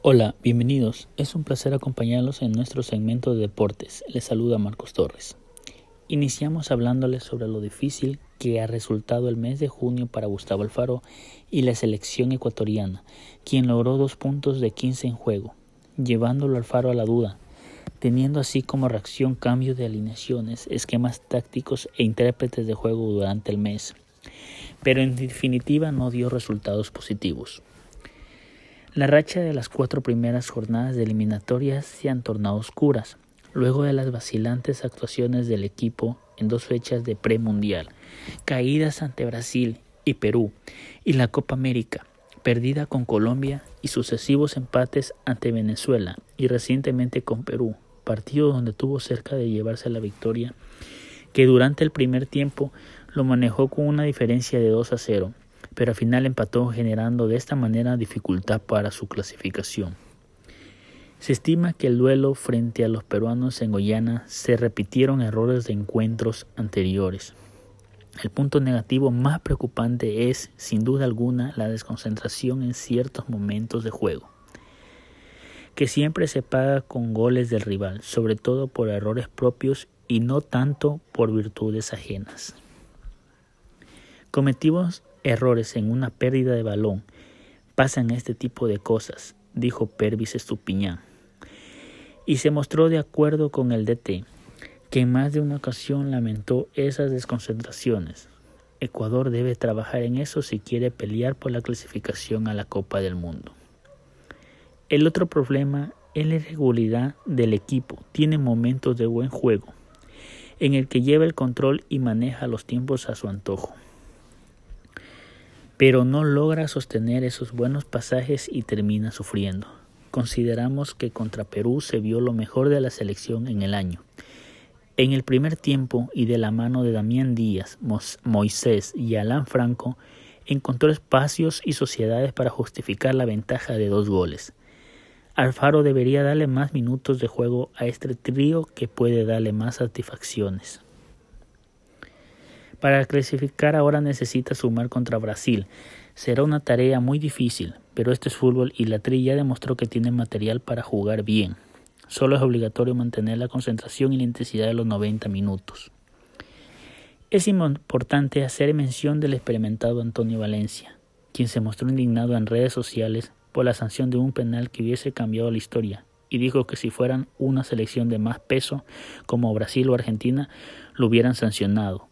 Hola, bienvenidos. Es un placer acompañarlos en nuestro segmento de deportes. Les saluda Marcos Torres. Iniciamos hablándoles sobre lo difícil que ha resultado el mes de junio para Gustavo Alfaro y la selección ecuatoriana, quien logró dos puntos de 15 en juego, llevándolo Alfaro a la duda, teniendo así como reacción cambio de alineaciones, esquemas tácticos e intérpretes de juego durante el mes. Pero en definitiva no dio resultados positivos. La racha de las cuatro primeras jornadas de eliminatorias se han tornado oscuras, luego de las vacilantes actuaciones del equipo en dos fechas de premundial, caídas ante Brasil y Perú, y la Copa América, perdida con Colombia y sucesivos empates ante Venezuela y recientemente con Perú, partido donde tuvo cerca de llevarse la victoria, que durante el primer tiempo lo manejó con una diferencia de 2 a 0 pero al final empató generando de esta manera dificultad para su clasificación. Se estima que el duelo frente a los peruanos en Guyana se repitieron errores de encuentros anteriores. El punto negativo más preocupante es, sin duda alguna, la desconcentración en ciertos momentos de juego, que siempre se paga con goles del rival, sobre todo por errores propios y no tanto por virtudes ajenas. Cometimos errores en una pérdida de balón. Pasan este tipo de cosas, dijo Pervis Estupiñán. Y se mostró de acuerdo con el DT, que en más de una ocasión lamentó esas desconcentraciones. Ecuador debe trabajar en eso si quiere pelear por la clasificación a la Copa del Mundo. El otro problema es la irregularidad del equipo. Tiene momentos de buen juego, en el que lleva el control y maneja los tiempos a su antojo pero no logra sostener esos buenos pasajes y termina sufriendo. Consideramos que contra Perú se vio lo mejor de la selección en el año. En el primer tiempo y de la mano de Damián Díaz, Moisés y Alán Franco, encontró espacios y sociedades para justificar la ventaja de dos goles. Alfaro debería darle más minutos de juego a este trío que puede darle más satisfacciones. Para clasificar ahora necesita sumar contra Brasil. Será una tarea muy difícil, pero este es fútbol y la Tri ya demostró que tiene material para jugar bien. Solo es obligatorio mantener la concentración y la intensidad de los 90 minutos. Es importante hacer mención del experimentado Antonio Valencia, quien se mostró indignado en redes sociales por la sanción de un penal que hubiese cambiado la historia y dijo que si fueran una selección de más peso como Brasil o Argentina lo hubieran sancionado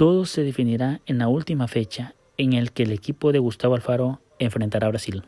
todo se definirá en la última fecha en el que el equipo de Gustavo Alfaro enfrentará a Brasil.